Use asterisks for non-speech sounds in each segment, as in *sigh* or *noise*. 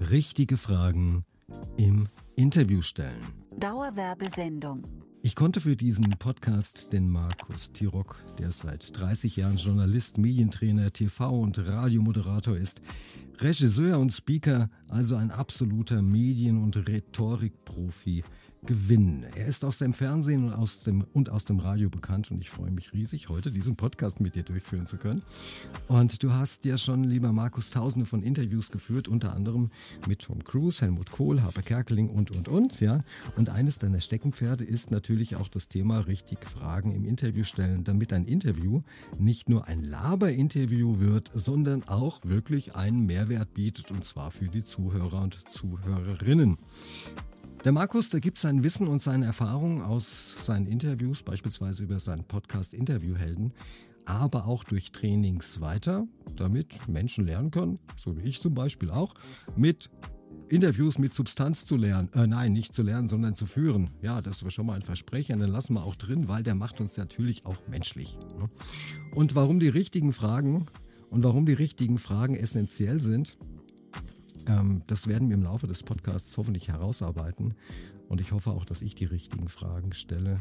Richtige Fragen im Interview stellen. Dauerwerbesendung. Ich konnte für diesen Podcast den Markus Tirock, der seit 30 Jahren Journalist, Medientrainer, TV- und Radiomoderator ist, Regisseur und Speaker, also ein absoluter Medien- und Rhetorikprofi, gewinnen. Er ist aus dem Fernsehen und aus dem, und aus dem Radio bekannt und ich freue mich riesig, heute diesen Podcast mit dir durchführen zu können. Und du hast ja schon, lieber Markus, tausende von Interviews geführt, unter anderem mit Tom Cruise, Helmut Kohl, Harper Kerkeling und, und, und. Ja. Und eines deiner Steckenpferde ist natürlich auch das Thema richtig Fragen im Interview stellen, damit ein Interview nicht nur ein Laber-Interview wird, sondern auch wirklich einen Mehrwert bietet und zwar für die Zuhörer und Zuhörerinnen. Der Markus, der gibt sein Wissen und seine Erfahrungen aus seinen Interviews, beispielsweise über seinen Podcast Interviewhelden, aber auch durch Trainings weiter, damit Menschen lernen können, so wie ich zum Beispiel auch, mit Interviews mit Substanz zu lernen. Äh, nein, nicht zu lernen, sondern zu führen. Ja, das war schon mal ein Versprechen, den lassen wir auch drin, weil der macht uns natürlich auch menschlich. Ne? Und warum die richtigen Fragen und warum die richtigen Fragen essentiell sind, ähm, das werden wir im Laufe des Podcasts hoffentlich herausarbeiten. Und ich hoffe auch, dass ich die richtigen Fragen stelle.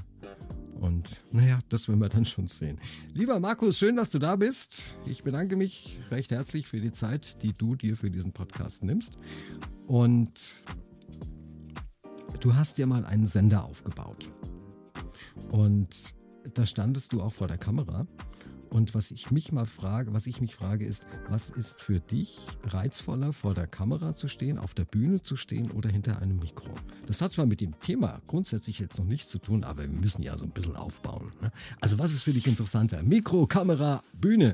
Und naja, das werden wir dann schon sehen. Lieber Markus, schön, dass du da bist. Ich bedanke mich recht herzlich für die Zeit, die du dir für diesen Podcast nimmst. Und du hast ja mal einen Sender aufgebaut. Und da standest du auch vor der Kamera. Und was ich mich mal frage, was ich mich frage, ist, was ist für dich reizvoller, vor der Kamera zu stehen, auf der Bühne zu stehen oder hinter einem Mikro? Das hat zwar mit dem Thema grundsätzlich jetzt noch nichts zu tun, aber wir müssen ja so ein bisschen aufbauen. Ne? Also was ist für dich interessanter? Mikro, Kamera, Bühne?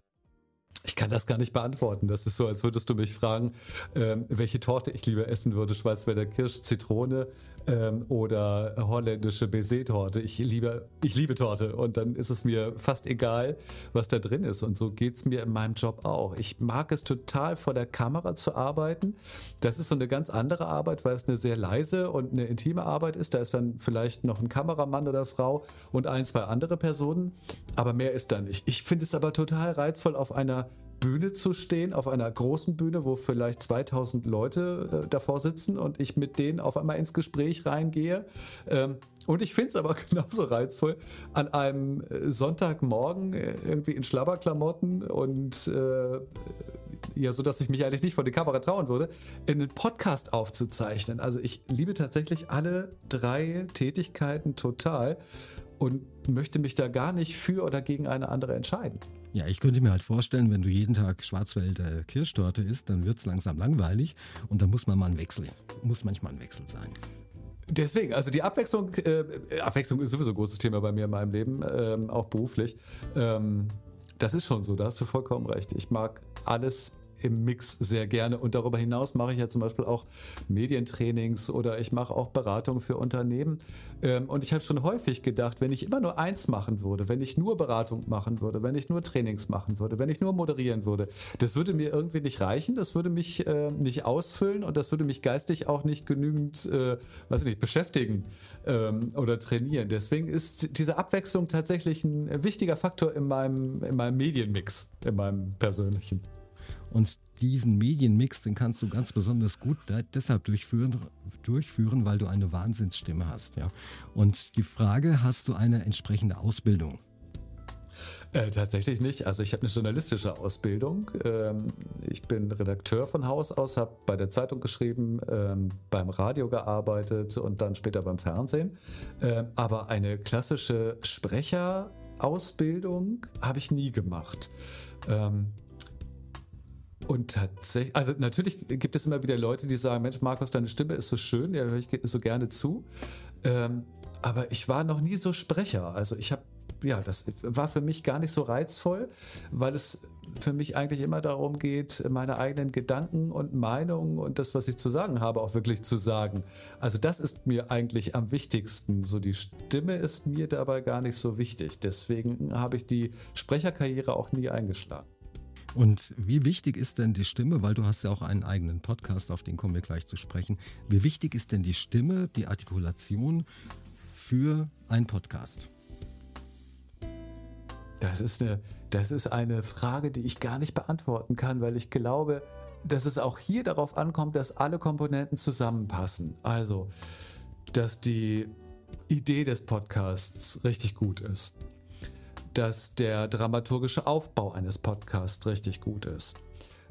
Ich kann das gar nicht beantworten. Das ist so, als würdest du mich fragen, ähm, welche Torte ich lieber essen würde: Schwarzwälder Kirsch, Zitrone ähm, oder holländische Baiser-Torte. Ich liebe, ich liebe Torte und dann ist es mir fast egal, was da drin ist. Und so geht es mir in meinem Job auch. Ich mag es total, vor der Kamera zu arbeiten. Das ist so eine ganz andere Arbeit, weil es eine sehr leise und eine intime Arbeit ist. Da ist dann vielleicht noch ein Kameramann oder Frau und ein, zwei andere Personen, aber mehr ist da nicht. Ich finde es aber total reizvoll, auf einer Bühne zu stehen, auf einer großen Bühne, wo vielleicht 2000 Leute äh, davor sitzen und ich mit denen auf einmal ins Gespräch reingehe. Ähm, und ich finde es aber *laughs* genauso reizvoll, an einem äh, Sonntagmorgen äh, irgendwie in Schlabberklamotten und äh, ja, so dass ich mich eigentlich nicht vor die Kamera trauen würde, einen Podcast aufzuzeichnen. Also ich liebe tatsächlich alle drei Tätigkeiten total und möchte mich da gar nicht für oder gegen eine andere entscheiden. Ja, ich könnte mir halt vorstellen, wenn du jeden Tag Schwarzwälder Kirschtorte isst, dann wird es langsam langweilig und da muss man mal einen Wechsel, muss manchmal ein Wechsel sein. Deswegen, also die Abwechslung, äh, Abwechslung ist sowieso ein großes Thema bei mir in meinem Leben, ähm, auch beruflich. Ähm, das ist schon so, da hast du vollkommen recht. Ich mag alles im Mix sehr gerne. Und darüber hinaus mache ich ja zum Beispiel auch Medientrainings oder ich mache auch Beratung für Unternehmen. Ähm, und ich habe schon häufig gedacht, wenn ich immer nur eins machen würde, wenn ich nur Beratung machen würde, wenn ich nur Trainings machen würde, wenn ich nur moderieren würde, das würde mir irgendwie nicht reichen, das würde mich äh, nicht ausfüllen und das würde mich geistig auch nicht genügend, äh, weiß ich nicht, beschäftigen ähm, oder trainieren. Deswegen ist diese Abwechslung tatsächlich ein wichtiger Faktor in meinem, in meinem Medienmix, in meinem persönlichen. Und diesen Medienmix, den kannst du ganz besonders gut deshalb durchführen, durchführen, weil du eine Wahnsinnsstimme hast. Ja? Und die Frage, hast du eine entsprechende Ausbildung? Äh, tatsächlich nicht. Also ich habe eine journalistische Ausbildung. Ähm, ich bin Redakteur von Haus aus, habe bei der Zeitung geschrieben, ähm, beim Radio gearbeitet und dann später beim Fernsehen. Ähm, aber eine klassische Sprecherausbildung habe ich nie gemacht. Ähm, und tatsächlich, also natürlich gibt es immer wieder Leute, die sagen, Mensch, Markus, deine Stimme ist so schön, ja, höre ich so gerne zu. Ähm, aber ich war noch nie so Sprecher. Also ich habe, ja, das war für mich gar nicht so reizvoll, weil es für mich eigentlich immer darum geht, meine eigenen Gedanken und Meinungen und das, was ich zu sagen habe, auch wirklich zu sagen. Also das ist mir eigentlich am wichtigsten. So die Stimme ist mir dabei gar nicht so wichtig. Deswegen habe ich die Sprecherkarriere auch nie eingeschlagen. Und wie wichtig ist denn die Stimme, weil du hast ja auch einen eigenen Podcast, auf den kommen wir gleich zu sprechen. Wie wichtig ist denn die Stimme, die Artikulation für einen Podcast? Das ist eine, das ist eine Frage, die ich gar nicht beantworten kann, weil ich glaube, dass es auch hier darauf ankommt, dass alle Komponenten zusammenpassen. Also, dass die Idee des Podcasts richtig gut ist. Dass der dramaturgische Aufbau eines Podcasts richtig gut ist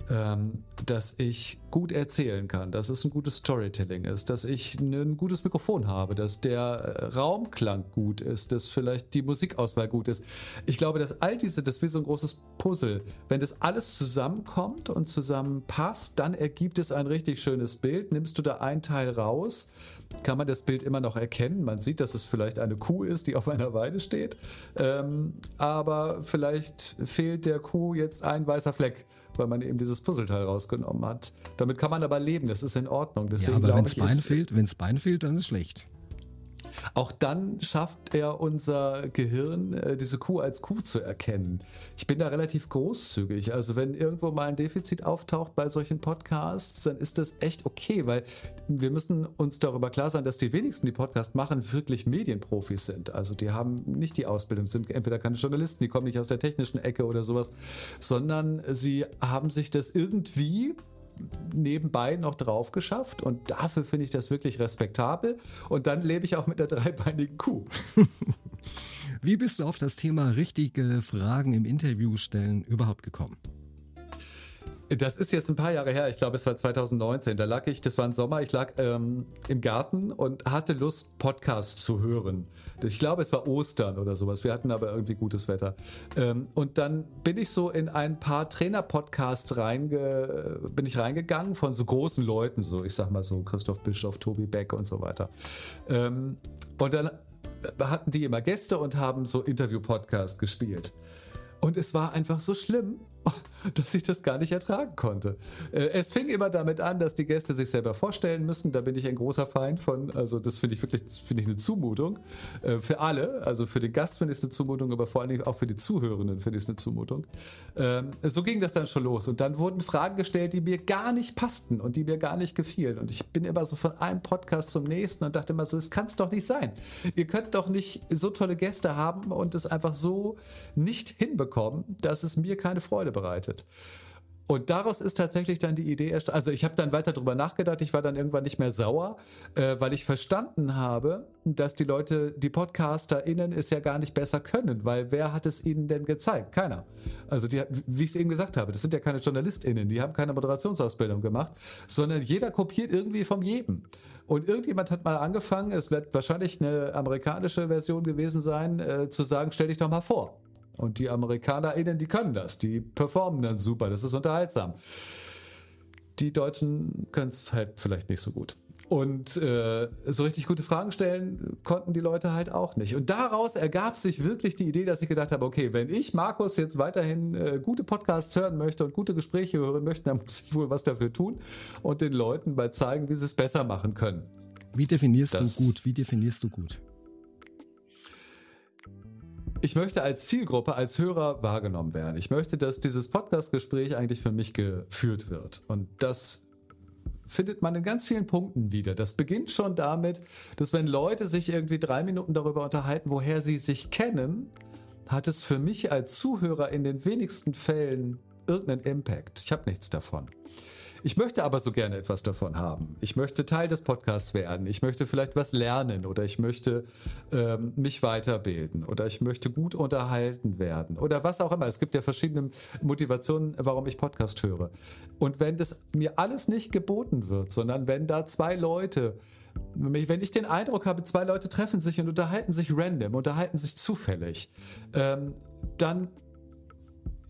ähm, dass ich gut erzählen kann, dass es ein gutes Storytelling ist, dass ich ein gutes Mikrofon habe, dass der äh, Raumklang gut ist, dass vielleicht die Musikauswahl gut ist. Ich glaube, dass all diese, das ist wie so ein großes Puzzle. Wenn das alles zusammenkommt und zusammenpasst, dann ergibt es ein richtig schönes Bild. Nimmst du da ein Teil raus, kann man das Bild immer noch erkennen. Man sieht, dass es vielleicht eine Kuh ist, die auf einer Weide steht. Ähm, aber vielleicht fehlt der Kuh jetzt ein weißer Fleck weil man eben dieses Puzzleteil rausgenommen hat. Damit kann man aber leben, das ist in Ordnung. Deswegen ja, aber wenn es Bein fehlt, wenn es Bein fehlt, dann ist es schlecht. Auch dann schafft er unser Gehirn, äh, diese Kuh als Kuh zu erkennen. Ich bin da relativ großzügig. Also wenn irgendwo mal ein Defizit auftaucht bei solchen Podcasts, dann ist das echt okay, weil wir müssen uns darüber klar sein, dass die wenigsten, die Podcast machen, wirklich Medienprofis sind. Also die haben nicht die Ausbildung, sind entweder keine Journalisten, die kommen nicht aus der technischen Ecke oder sowas, sondern sie haben sich das irgendwie nebenbei noch drauf geschafft und dafür finde ich das wirklich respektabel. Und dann lebe ich auch mit der dreibeinigen Kuh. *laughs* Wie bist du auf das Thema richtige Fragen im Interview stellen überhaupt gekommen? Das ist jetzt ein paar Jahre her, ich glaube es war 2019. Da lag ich, das war ein Sommer, ich lag ähm, im Garten und hatte Lust, Podcasts zu hören. Ich glaube es war Ostern oder sowas. Wir hatten aber irgendwie gutes Wetter. Ähm, und dann bin ich so in ein paar Trainer-Podcasts reinge ich reingegangen von so großen Leuten, so ich sag mal so Christoph Bischof, Tobi Beck und so weiter. Ähm, und dann hatten die immer Gäste und haben so Interview-Podcast gespielt. Und es war einfach so schlimm, *laughs* dass ich das gar nicht ertragen konnte. Äh, es fing immer damit an, dass die Gäste sich selber vorstellen müssen. Da bin ich ein großer Feind von. Also das finde ich wirklich finde ich eine Zumutung äh, für alle. Also für den Gast finde ich es eine Zumutung, aber vor allen Dingen auch für die Zuhörenden finde ich es eine Zumutung. Ähm, so ging das dann schon los und dann wurden Fragen gestellt, die mir gar nicht passten und die mir gar nicht gefielen. Und ich bin immer so von einem Podcast zum nächsten und dachte immer so, es kann es doch nicht sein. Ihr könnt doch nicht so tolle Gäste haben und es einfach so nicht hinbekommen, dass es mir keine Freude bereitet bereitet. Und daraus ist tatsächlich dann die Idee erst, also ich habe dann weiter darüber nachgedacht, ich war dann irgendwann nicht mehr sauer, äh, weil ich verstanden habe, dass die Leute, die PodcasterInnen es ja gar nicht besser können, weil wer hat es ihnen denn gezeigt? Keiner. Also die, wie ich es eben gesagt habe, das sind ja keine JournalistInnen, die haben keine Moderationsausbildung gemacht, sondern jeder kopiert irgendwie vom jedem. Und irgendjemand hat mal angefangen, es wird wahrscheinlich eine amerikanische Version gewesen sein, äh, zu sagen, stell dich doch mal vor. Und die AmerikanerInnen, die können das. Die performen dann super. Das ist unterhaltsam. Die Deutschen können es halt vielleicht nicht so gut. Und äh, so richtig gute Fragen stellen konnten die Leute halt auch nicht. Und daraus ergab sich wirklich die Idee, dass ich gedacht habe, okay, wenn ich, Markus, jetzt weiterhin äh, gute Podcasts hören möchte und gute Gespräche hören möchte, dann muss ich wohl was dafür tun und den Leuten mal zeigen, wie sie es besser machen können. Wie definierst das, du gut? Wie definierst du gut? Ich möchte als Zielgruppe, als Hörer wahrgenommen werden. Ich möchte, dass dieses Podcast-Gespräch eigentlich für mich geführt wird. Und das findet man in ganz vielen Punkten wieder. Das beginnt schon damit, dass wenn Leute sich irgendwie drei Minuten darüber unterhalten, woher sie sich kennen, hat es für mich als Zuhörer in den wenigsten Fällen irgendeinen Impact. Ich habe nichts davon. Ich möchte aber so gerne etwas davon haben. Ich möchte Teil des Podcasts werden. Ich möchte vielleicht was lernen oder ich möchte ähm, mich weiterbilden oder ich möchte gut unterhalten werden oder was auch immer. Es gibt ja verschiedene Motivationen, warum ich Podcast höre. Und wenn das mir alles nicht geboten wird, sondern wenn da zwei Leute wenn ich den Eindruck habe, zwei Leute treffen sich und unterhalten sich random, unterhalten sich zufällig, ähm, dann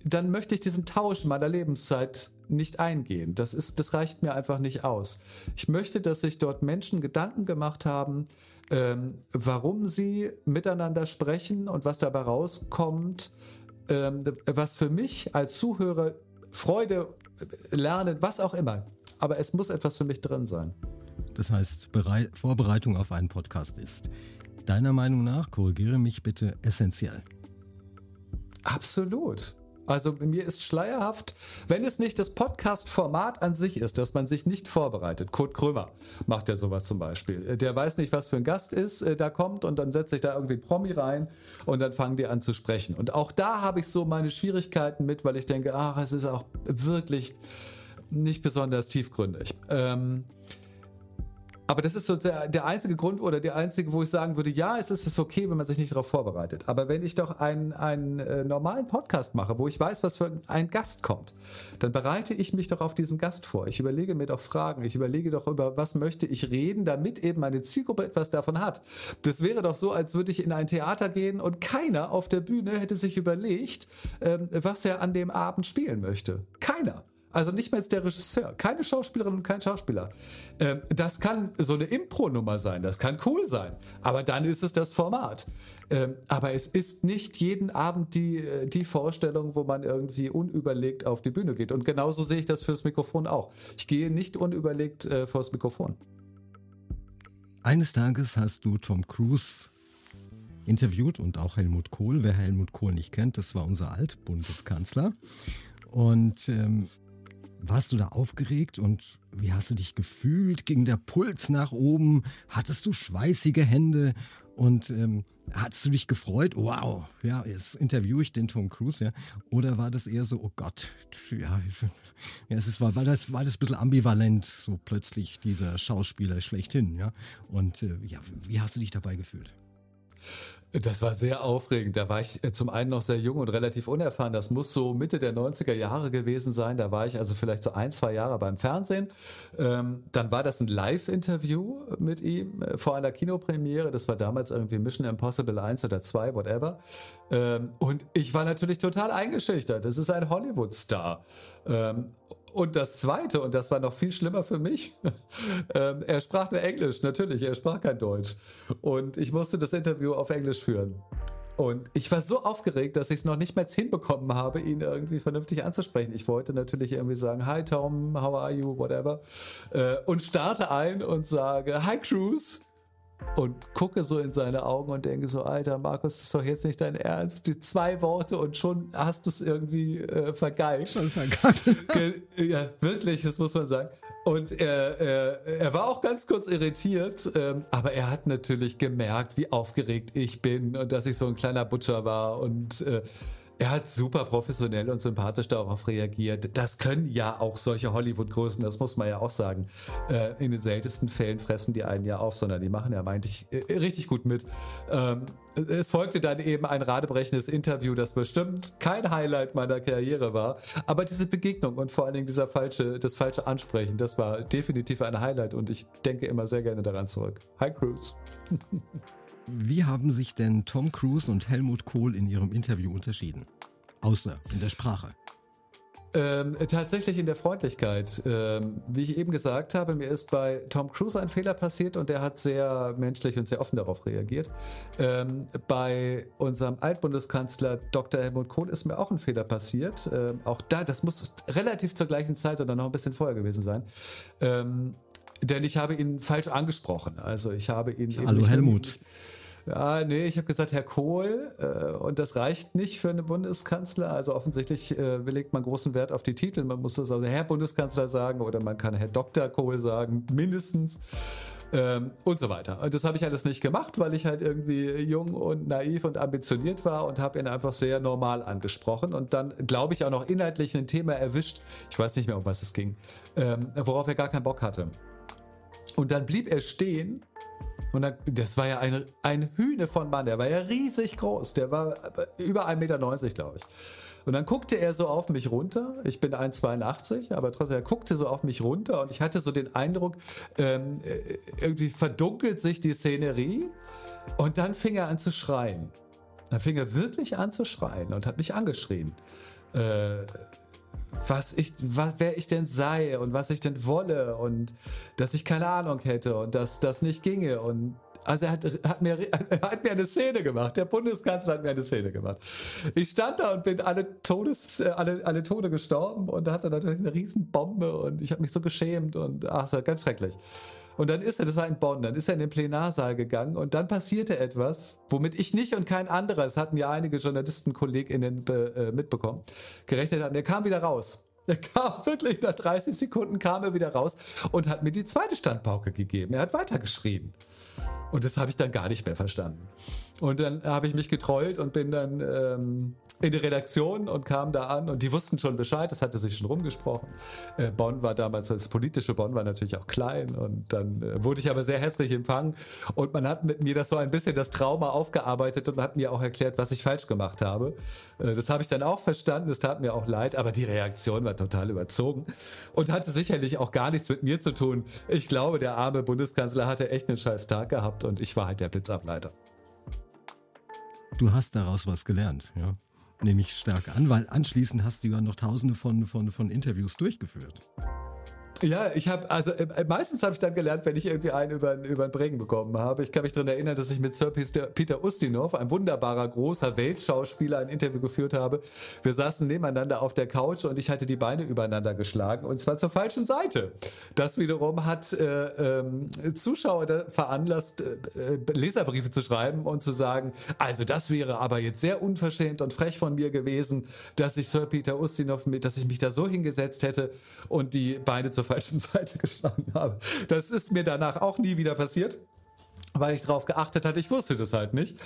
dann möchte ich diesen Tausch meiner Lebenszeit nicht eingehen. Das ist, das reicht mir einfach nicht aus. Ich möchte, dass sich dort Menschen Gedanken gemacht haben, ähm, warum sie miteinander sprechen und was dabei rauskommt, ähm, was für mich als Zuhörer Freude, äh, Lernen, was auch immer. Aber es muss etwas für mich drin sein. Das heißt, Berei Vorbereitung auf einen Podcast ist deiner Meinung nach, korrigiere mich bitte, essentiell. Absolut. Also mir ist schleierhaft, wenn es nicht das Podcast-Format an sich ist, dass man sich nicht vorbereitet. Kurt Krömer macht ja sowas zum Beispiel. Der weiß nicht, was für ein Gast ist, äh, da kommt und dann setzt sich da irgendwie ein Promi rein und dann fangen die an zu sprechen. Und auch da habe ich so meine Schwierigkeiten mit, weil ich denke, ach, es ist auch wirklich nicht besonders tiefgründig. Ähm, aber das ist so der, der, einzige Grund oder der einzige, wo ich sagen würde, ja, es ist okay, wenn man sich nicht darauf vorbereitet. Aber wenn ich doch einen, einen äh, normalen Podcast mache, wo ich weiß, was für ein Gast kommt, dann bereite ich mich doch auf diesen Gast vor. Ich überlege mir doch Fragen. Ich überlege doch über, was möchte ich reden, damit eben meine Zielgruppe etwas davon hat. Das wäre doch so, als würde ich in ein Theater gehen und keiner auf der Bühne hätte sich überlegt, ähm, was er an dem Abend spielen möchte. Keiner. Also nicht mal der Regisseur, keine Schauspielerin und kein Schauspieler. Ähm, das kann so eine Impro-Nummer sein, das kann cool sein, aber dann ist es das Format. Ähm, aber es ist nicht jeden Abend die, äh, die Vorstellung, wo man irgendwie unüberlegt auf die Bühne geht. Und genauso sehe ich das fürs Mikrofon auch. Ich gehe nicht unüberlegt äh, vors Mikrofon. Eines Tages hast du Tom Cruise interviewt und auch Helmut Kohl. Wer Helmut Kohl nicht kennt, das war unser Altbundeskanzler. Und ähm, warst du da aufgeregt und wie hast du dich gefühlt? Ging der Puls nach oben? Hattest du schweißige Hände? Und ähm, hattest du dich gefreut? Wow, ja, jetzt interviewe ich den Tom Cruise, ja. Oder war das eher so, oh Gott, ja, *laughs* ja es ist, war, war, das, war das ein bisschen ambivalent, so plötzlich dieser Schauspieler schlechthin, ja. Und äh, ja, wie hast du dich dabei gefühlt? Das war sehr aufregend. Da war ich äh, zum einen noch sehr jung und relativ unerfahren. Das muss so Mitte der 90er Jahre gewesen sein. Da war ich also vielleicht so ein, zwei Jahre beim Fernsehen. Ähm, dann war das ein Live-Interview mit ihm äh, vor einer Kinopremiere. Das war damals irgendwie Mission Impossible 1 oder 2, whatever. Ähm, und ich war natürlich total eingeschüchtert. Das ist ein Hollywood-Star. Ähm, und das Zweite, und das war noch viel schlimmer für mich, *laughs* ähm, er sprach nur Englisch, natürlich, er sprach kein Deutsch. Und ich musste das Interview auf Englisch führen. Und ich war so aufgeregt, dass ich es noch nicht mehr hinbekommen habe, ihn irgendwie vernünftig anzusprechen. Ich wollte natürlich irgendwie sagen, hi Tom, how are you, whatever. Äh, und starte ein und sage, hi Cruz und gucke so in seine Augen und denke so, Alter, Markus, das ist doch jetzt nicht dein Ernst. Die zwei Worte und schon hast du es irgendwie äh, vergeigt. Schon vergeigt. *laughs* ja, wirklich, das muss man sagen. Und er, er, er war auch ganz kurz irritiert, ähm, aber er hat natürlich gemerkt, wie aufgeregt ich bin und dass ich so ein kleiner Butcher war und äh, er hat super professionell und sympathisch darauf reagiert. Das können ja auch solche Hollywood-Größen, das muss man ja auch sagen. Äh, in den seltensten Fällen fressen die einen ja auf, sondern die machen ja eigentlich äh, richtig gut mit. Ähm, es folgte dann eben ein radebrechendes Interview, das bestimmt kein Highlight meiner Karriere war. Aber diese Begegnung und vor allen Dingen dieser falsche, das falsche Ansprechen, das war definitiv ein Highlight und ich denke immer sehr gerne daran zurück. Hi Cruz. *laughs* Wie haben sich denn Tom Cruise und Helmut Kohl in ihrem Interview unterschieden? Außer in der Sprache. Ähm, tatsächlich in der Freundlichkeit. Ähm, wie ich eben gesagt habe, mir ist bei Tom Cruise ein Fehler passiert und der hat sehr menschlich und sehr offen darauf reagiert. Ähm, bei unserem Altbundeskanzler Dr. Helmut Kohl ist mir auch ein Fehler passiert. Ähm, auch da, das muss relativ zur gleichen Zeit oder noch ein bisschen vorher gewesen sein. Ähm, denn ich habe ihn falsch angesprochen. Also ich habe ihn. Hallo Helmut. Ja, nee, ich habe gesagt, Herr Kohl, äh, und das reicht nicht für einen Bundeskanzler. Also offensichtlich äh, legt man großen Wert auf die Titel. Man muss das also Herr Bundeskanzler sagen oder man kann Herr Dr. Kohl sagen, mindestens. Ähm, und so weiter. Und das habe ich alles nicht gemacht, weil ich halt irgendwie jung und naiv und ambitioniert war und habe ihn einfach sehr normal angesprochen und dann, glaube ich, auch noch inhaltlich ein Thema erwischt. Ich weiß nicht mehr, um was es ging, ähm, worauf er gar keinen Bock hatte. Und dann blieb er stehen. Und dann, das war ja ein, ein Hühne von Mann, der war ja riesig groß. Der war über 1,90 Meter, glaube ich. Und dann guckte er so auf mich runter. Ich bin 1,82, aber trotzdem, er guckte so auf mich runter und ich hatte so den Eindruck, ähm, äh, irgendwie verdunkelt sich die Szenerie. Und dann fing er an zu schreien. Dann fing er wirklich an zu schreien und hat mich angeschrien. Äh, was ich, was, wer ich denn sei und was ich denn wolle und dass ich keine Ahnung hätte und dass das nicht ginge und also er hat, hat, mir, *laughs* hat mir eine Szene gemacht. Der Bundeskanzler hat mir eine Szene gemacht. Ich stand da und bin alle Todes, äh, alle, alle Tode gestorben und da hatte natürlich eine Riesenbombe und ich habe mich so geschämt und ach, es ganz schrecklich. Und dann ist er, das war in Bonn, dann ist er in den Plenarsaal gegangen und dann passierte etwas, womit ich nicht und kein anderer, es hatten ja einige JournalistenkollegInnen äh, mitbekommen, gerechnet hatten. Er kam wieder raus. Er kam *laughs* wirklich nach 30 Sekunden kam er wieder raus und hat mir die zweite Standpauke gegeben. Er hat weitergeschrien. Und das habe ich dann gar nicht mehr verstanden. Und dann habe ich mich getrollt und bin dann ähm, in die Redaktion und kam da an und die wussten schon Bescheid, das hatte sich schon rumgesprochen. Äh, Bonn war damals, das politische Bonn war natürlich auch klein und dann äh, wurde ich aber sehr hässlich empfangen und man hat mit mir das so ein bisschen das Trauma aufgearbeitet und hat mir auch erklärt, was ich falsch gemacht habe. Äh, das habe ich dann auch verstanden, das tat mir auch leid, aber die Reaktion war total überzogen und hatte sicherlich auch gar nichts mit mir zu tun. Ich glaube, der arme Bundeskanzler hatte echt einen scheiß Tag gehabt und ich war halt der Blitzableiter. Du hast daraus was gelernt, ja? nehme ich stark an, weil anschließend hast du ja noch tausende von, von, von Interviews durchgeführt. *laughs* Ja, ich habe, also äh, meistens habe ich dann gelernt, wenn ich irgendwie einen über, über den Bringen bekommen habe. Ich kann mich daran erinnern, dass ich mit Sir Peter Ustinov, ein wunderbarer, großer Weltschauspieler, ein Interview geführt habe. Wir saßen nebeneinander auf der Couch und ich hatte die Beine übereinander geschlagen und zwar zur falschen Seite. Das wiederum hat äh, ähm, Zuschauer veranlasst, äh, Leserbriefe zu schreiben und zu sagen, also das wäre aber jetzt sehr unverschämt und frech von mir gewesen, dass ich Sir Peter Ustinov mit, dass ich mich da so hingesetzt hätte und die Beine zur falschen Seite geschlagen habe. Das ist mir danach auch nie wieder passiert weil ich darauf geachtet hatte. Ich wusste das halt nicht.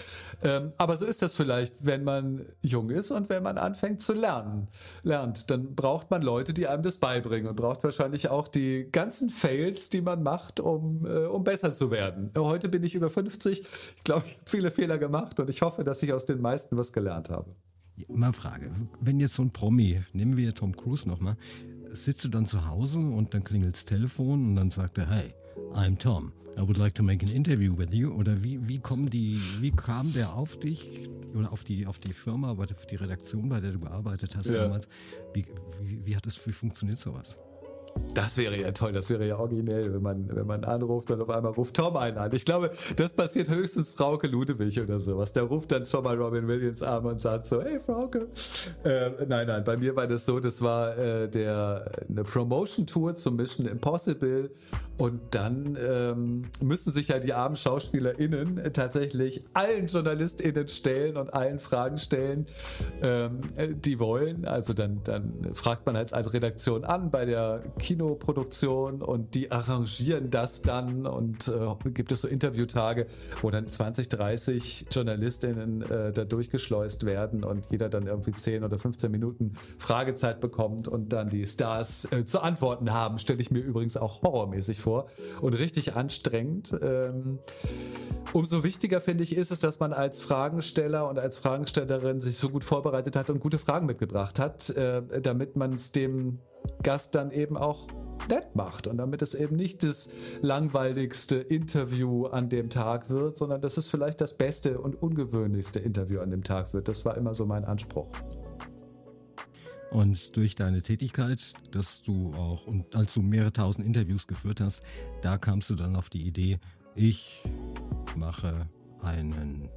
Ähm, aber so ist das vielleicht, wenn man jung ist und wenn man anfängt zu lernen. Lernt, dann braucht man Leute, die einem das beibringen und braucht wahrscheinlich auch die ganzen Fails, die man macht, um, äh, um besser zu werden. Heute bin ich über 50. Ich glaube, ich habe viele Fehler gemacht und ich hoffe, dass ich aus den meisten was gelernt habe. Mal Frage, wenn jetzt so ein Promi, nehmen wir Tom Cruise nochmal, sitzt du dann zu Hause und dann klingelt das Telefon und dann sagt er, hey, I'm Tom. I would like to make an interview with you. Oder wie, wie kommen die, wie kam der auf dich oder auf die, auf die Firma, auf die Redaktion, bei der du gearbeitet hast ja. damals? Wie, wie, wie hat das, wie funktioniert sowas? Das wäre ja toll, das wäre ja originell, wenn man, wenn man anruft und auf einmal ruft Tom einen an. Ich glaube, das passiert höchstens Frauke Ludewig oder sowas. Der ruft dann schon mal Robin Williams an und sagt so, hey Frauke. Äh, nein, nein, bei mir war das so, das war äh, der, eine Promotion-Tour zum Mission Impossible und dann ähm, müssen sich ja die armen SchauspielerInnen tatsächlich allen JournalistInnen stellen und allen Fragen stellen, ähm, die wollen. Also dann, dann fragt man halt als Redaktion an bei der Kinoproduktion und die arrangieren das dann und äh, gibt es so Interviewtage, wo dann 20, 30 JournalistInnen äh, da durchgeschleust werden und jeder dann irgendwie 10 oder 15 Minuten Fragezeit bekommt und dann die Stars äh, zu antworten haben. Stelle ich mir übrigens auch horrormäßig vor und richtig anstrengend. Ähm, umso wichtiger finde ich ist es, dass man als Fragensteller und als Fragenstellerin sich so gut vorbereitet hat und gute Fragen mitgebracht hat, äh, damit man es dem Gast dann eben auch nett macht und damit es eben nicht das langweiligste Interview an dem Tag wird, sondern dass es vielleicht das beste und ungewöhnlichste Interview an dem Tag wird. Das war immer so mein Anspruch. Und durch deine Tätigkeit, dass du auch, und als du mehrere tausend Interviews geführt hast, da kamst du dann auf die Idee, ich mache einen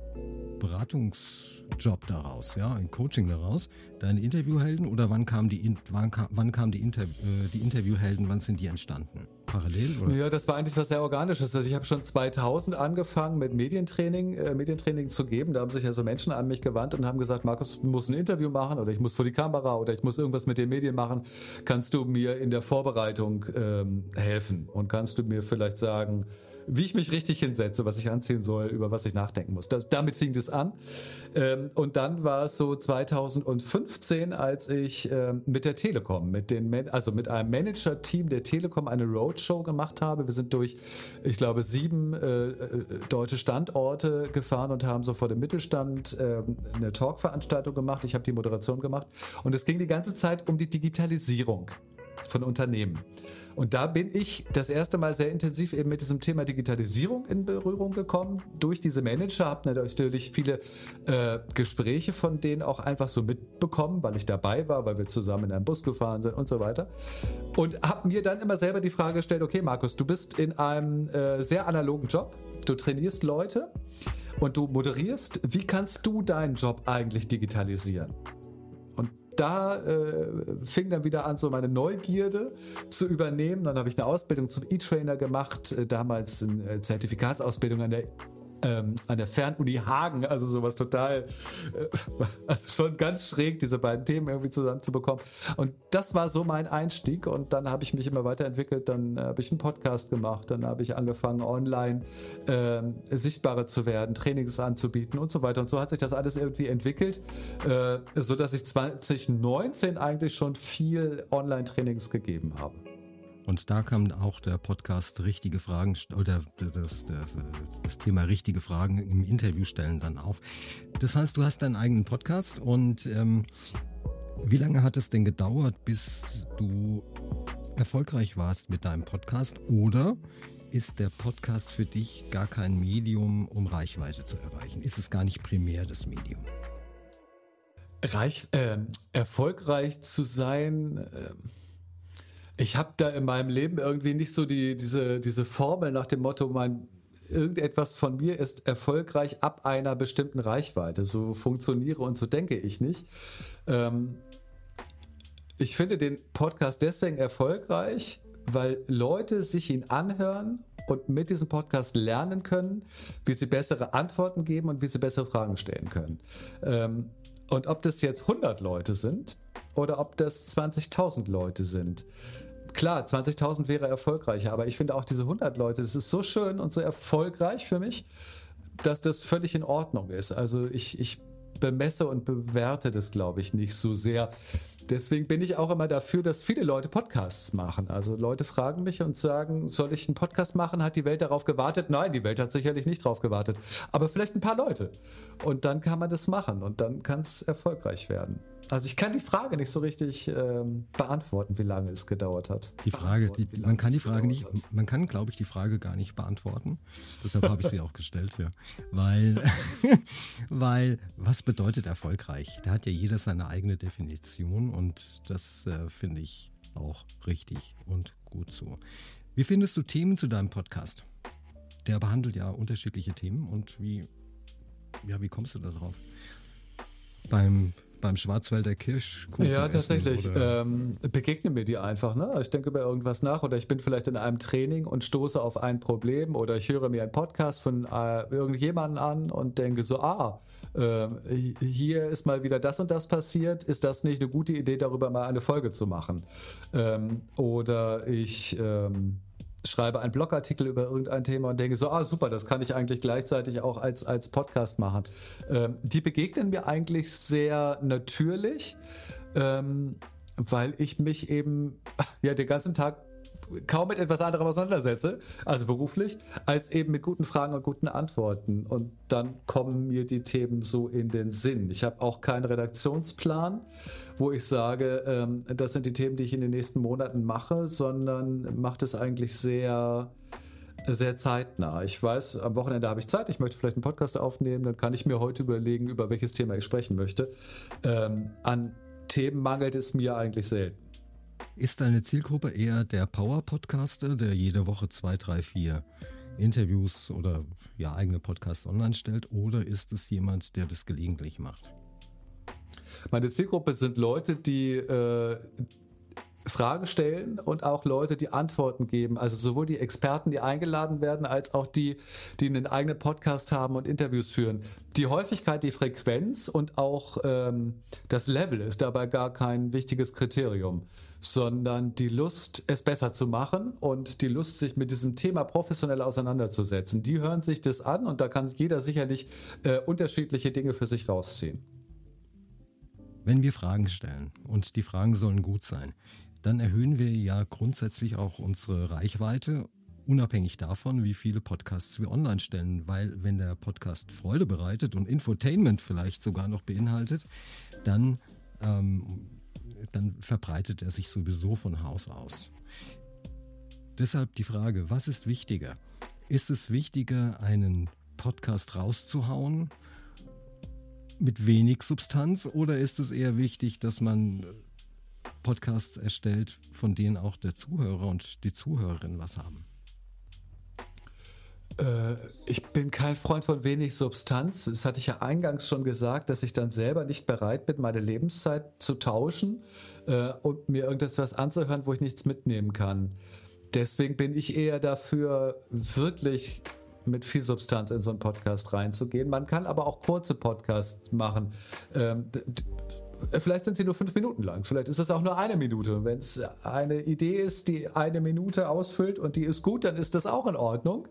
Beratungsjob daraus, ja, ein Coaching daraus, deine Interviewhelden oder wann kam die, wann kam, wann kam die, Inter, äh, die Interviewhelden, wann sind die entstanden? Parallel? Oder? Ja, das war eigentlich was sehr Organisches. Also ich habe schon 2000 angefangen mit Medientraining, äh, Medientraining zu geben. Da haben sich ja so Menschen an mich gewandt und haben gesagt, Markus, du musst ein Interview machen oder ich muss vor die Kamera oder ich muss irgendwas mit den Medien machen. Kannst du mir in der Vorbereitung ähm, helfen und kannst du mir vielleicht sagen, wie ich mich richtig hinsetze, was ich anziehen soll, über was ich nachdenken muss. Das, damit fing das an. Ähm, und dann war es so 2015, als ich ähm, mit der Telekom, mit den, also mit einem Manager-Team der Telekom eine Roadshow gemacht habe. Wir sind durch, ich glaube, sieben äh, äh deutsche Standorte gefahren und haben so vor dem Mittelstand äh, eine Talkveranstaltung gemacht. Ich habe die Moderation gemacht und es ging die ganze Zeit um die Digitalisierung von Unternehmen. Und da bin ich das erste Mal sehr intensiv eben mit diesem Thema Digitalisierung in Berührung gekommen. Durch diese Manager habe natürlich viele äh, Gespräche von denen auch einfach so mitbekommen, weil ich dabei war, weil wir zusammen in einem Bus gefahren sind und so weiter. Und habe mir dann immer selber die Frage gestellt, okay Markus, du bist in einem äh, sehr analogen Job, du trainierst Leute und du moderierst. Wie kannst du deinen Job eigentlich digitalisieren? Da äh, fing dann wieder an, so meine Neugierde zu übernehmen. Dann habe ich eine Ausbildung zum E-Trainer gemacht, äh, damals eine Zertifikatsausbildung an der ähm, an der Fernuni Hagen, also sowas total, äh, *laughs* also schon ganz schräg, diese beiden Themen irgendwie zusammenzubekommen. Und das war so mein Einstieg und dann habe ich mich immer weiterentwickelt, dann äh, habe ich einen Podcast gemacht, dann habe ich angefangen, online äh, sichtbarer zu werden, Trainings anzubieten und so weiter. Und so hat sich das alles irgendwie entwickelt, äh, sodass ich 2019 eigentlich schon viel Online-Trainings gegeben habe. Und da kam auch der Podcast Richtige Fragen oder das, das, Thema Richtige Fragen im Interview stellen dann auf. Das heißt, du hast deinen eigenen Podcast und ähm, wie lange hat es denn gedauert, bis du erfolgreich warst mit deinem Podcast? Oder ist der Podcast für dich gar kein Medium, um Reichweite zu erreichen? Ist es gar nicht primär das Medium? Reich, äh, erfolgreich zu sein. Äh ich habe da in meinem Leben irgendwie nicht so die, diese, diese Formel nach dem Motto, mein, irgendetwas von mir ist erfolgreich ab einer bestimmten Reichweite. So funktioniere und so denke ich nicht. Ähm, ich finde den Podcast deswegen erfolgreich, weil Leute sich ihn anhören und mit diesem Podcast lernen können, wie sie bessere Antworten geben und wie sie bessere Fragen stellen können. Ähm, und ob das jetzt 100 Leute sind oder ob das 20.000 Leute sind, klar, 20.000 wäre erfolgreicher, aber ich finde auch diese 100 Leute, das ist so schön und so erfolgreich für mich, dass das völlig in Ordnung ist. Also ich, ich bemesse und bewerte das, glaube ich, nicht so sehr. Deswegen bin ich auch immer dafür, dass viele Leute Podcasts machen. Also Leute fragen mich und sagen, soll ich einen Podcast machen? Hat die Welt darauf gewartet? Nein, die Welt hat sicherlich nicht darauf gewartet. Aber vielleicht ein paar Leute. Und dann kann man das machen und dann kann es erfolgreich werden. Also ich kann die Frage nicht so richtig ähm, beantworten, wie lange es gedauert hat. Die Frage, die, man kann die Frage nicht, hat. man kann, glaube ich, die Frage gar nicht beantworten. Deshalb habe ich sie auch gestellt für. Weil, *laughs* weil, was bedeutet erfolgreich? Da hat ja jeder seine eigene Definition und das äh, finde ich auch richtig und gut so. Wie findest du Themen zu deinem Podcast? Der behandelt ja unterschiedliche Themen und wie, ja, wie kommst du da drauf? Beim beim Schwarzwälder Kirschkuchen. Ja, tatsächlich. Ähm, begegne mir die einfach. Ne? Ich denke über irgendwas nach oder ich bin vielleicht in einem Training und stoße auf ein Problem oder ich höre mir einen Podcast von äh, irgendjemandem an und denke so, ah, äh, hier ist mal wieder das und das passiert. Ist das nicht eine gute Idee, darüber mal eine Folge zu machen? Ähm, oder ich ähm, schreibe einen Blogartikel über irgendein Thema und denke so, ah super, das kann ich eigentlich gleichzeitig auch als, als Podcast machen. Ähm, die begegnen mir eigentlich sehr natürlich, ähm, weil ich mich eben *laughs* ja den ganzen Tag kaum mit etwas anderem auseinandersetze, also beruflich, als eben mit guten Fragen und guten Antworten. Und dann kommen mir die Themen so in den Sinn. Ich habe auch keinen Redaktionsplan, wo ich sage, ähm, das sind die Themen, die ich in den nächsten Monaten mache, sondern macht es eigentlich sehr sehr zeitnah. Ich weiß, am Wochenende habe ich Zeit, ich möchte vielleicht einen Podcast aufnehmen, dann kann ich mir heute überlegen, über welches Thema ich sprechen möchte. Ähm, an Themen mangelt es mir eigentlich selten. Ist deine Zielgruppe eher der Power-Podcaster, der jede Woche zwei, drei, vier Interviews oder ja, eigene Podcasts online stellt, oder ist es jemand, der das gelegentlich macht? Meine Zielgruppe sind Leute, die äh, Fragen stellen und auch Leute, die Antworten geben. Also sowohl die Experten, die eingeladen werden, als auch die, die einen eigenen Podcast haben und Interviews führen. Die Häufigkeit, die Frequenz und auch ähm, das Level ist dabei gar kein wichtiges Kriterium sondern die Lust, es besser zu machen und die Lust, sich mit diesem Thema professionell auseinanderzusetzen. Die hören sich das an und da kann jeder sicherlich äh, unterschiedliche Dinge für sich rausziehen. Wenn wir Fragen stellen und die Fragen sollen gut sein, dann erhöhen wir ja grundsätzlich auch unsere Reichweite, unabhängig davon, wie viele Podcasts wir online stellen. Weil wenn der Podcast Freude bereitet und Infotainment vielleicht sogar noch beinhaltet, dann ähm, dann verbreitet er sich sowieso von Haus aus. Deshalb die Frage, was ist wichtiger? Ist es wichtiger, einen Podcast rauszuhauen mit wenig Substanz oder ist es eher wichtig, dass man Podcasts erstellt, von denen auch der Zuhörer und die Zuhörerin was haben? Äh, ich bin kein Freund von wenig Substanz. Das hatte ich ja eingangs schon gesagt, dass ich dann selber nicht bereit bin, meine Lebenszeit zu tauschen äh, und mir irgendetwas anzuhören, wo ich nichts mitnehmen kann. Deswegen bin ich eher dafür, wirklich mit viel Substanz in so einen Podcast reinzugehen. Man kann aber auch kurze Podcasts machen. Ähm, Vielleicht sind sie nur fünf Minuten lang. Vielleicht ist es auch nur eine Minute. Wenn es eine Idee ist, die eine Minute ausfüllt und die ist gut, dann ist das auch in Ordnung.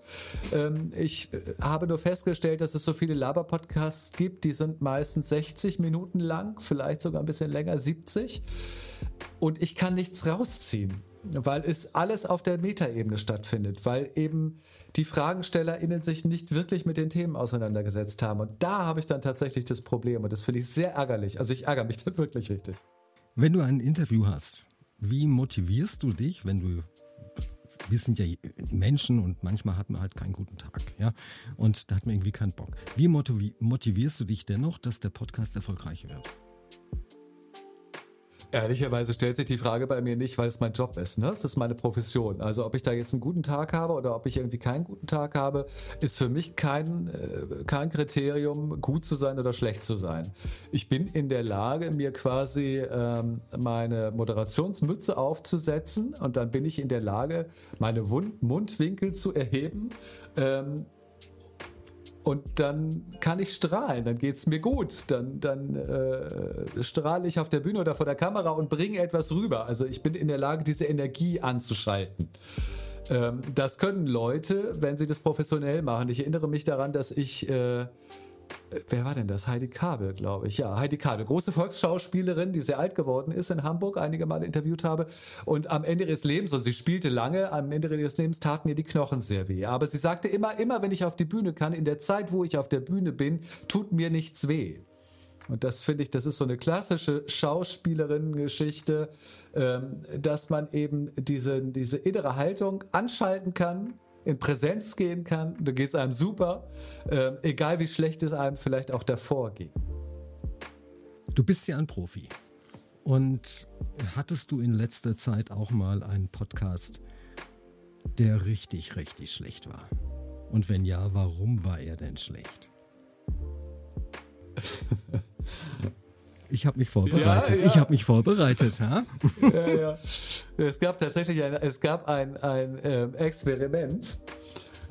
Ähm, ich äh, habe nur festgestellt, dass es so viele Laber-Podcasts gibt, die sind meistens 60 Minuten lang, vielleicht sogar ein bisschen länger, 70. Und ich kann nichts rausziehen weil es alles auf der Metaebene stattfindet, weil eben die FragenstellerInnen sich nicht wirklich mit den Themen auseinandergesetzt haben. Und da habe ich dann tatsächlich das Problem und das finde ich sehr ärgerlich. Also ich ärgere mich *laughs* dann wirklich richtig. Wenn du ein Interview hast, wie motivierst du dich, wenn du wir sind ja Menschen und manchmal hat man halt keinen guten Tag, ja. Und da hat man irgendwie keinen Bock. Wie motivierst du dich dennoch, dass der Podcast erfolgreich wird? Ehrlicherweise stellt sich die Frage bei mir nicht, weil es mein Job ist. Ne? Das ist meine Profession. Also ob ich da jetzt einen guten Tag habe oder ob ich irgendwie keinen guten Tag habe, ist für mich kein, äh, kein Kriterium, gut zu sein oder schlecht zu sein. Ich bin in der Lage, mir quasi ähm, meine Moderationsmütze aufzusetzen und dann bin ich in der Lage, meine Wund Mundwinkel zu erheben ähm, und dann kann ich strahlen, dann geht es mir gut, dann, dann äh, strahle ich auf der Bühne oder vor der Kamera und bringe etwas rüber. Also ich bin in der Lage, diese Energie anzuschalten. Ähm, das können Leute, wenn sie das professionell machen. Ich erinnere mich daran, dass ich äh, wer war denn das? Heidi Kabel, glaube ich. Ja, Heidi Kabel, große Volksschauspielerin, die sehr alt geworden ist in Hamburg, einige Mal interviewt habe. Und am Ende ihres Lebens, und sie spielte lange, am Ende ihres Lebens taten ihr die Knochen sehr weh. Aber sie sagte immer, immer wenn ich auf die Bühne kann, in der Zeit, wo ich auf der Bühne bin, tut mir nichts weh. Und das finde ich, das ist so eine klassische Schauspielerinnen-Geschichte, ähm, dass man eben diese, diese innere Haltung anschalten kann in Präsenz gehen kann, da geht es einem super, äh, egal wie schlecht es einem vielleicht auch davor ging. Du bist ja ein Profi. Und hattest du in letzter Zeit auch mal einen Podcast, der richtig, richtig schlecht war? Und wenn ja, warum war er denn schlecht? *laughs* Ich habe mich vorbereitet. Ja, ja. Ich habe mich vorbereitet. *laughs* Ja? ja. Es gab tatsächlich ein, es gab ein, ein ähm, Experiment,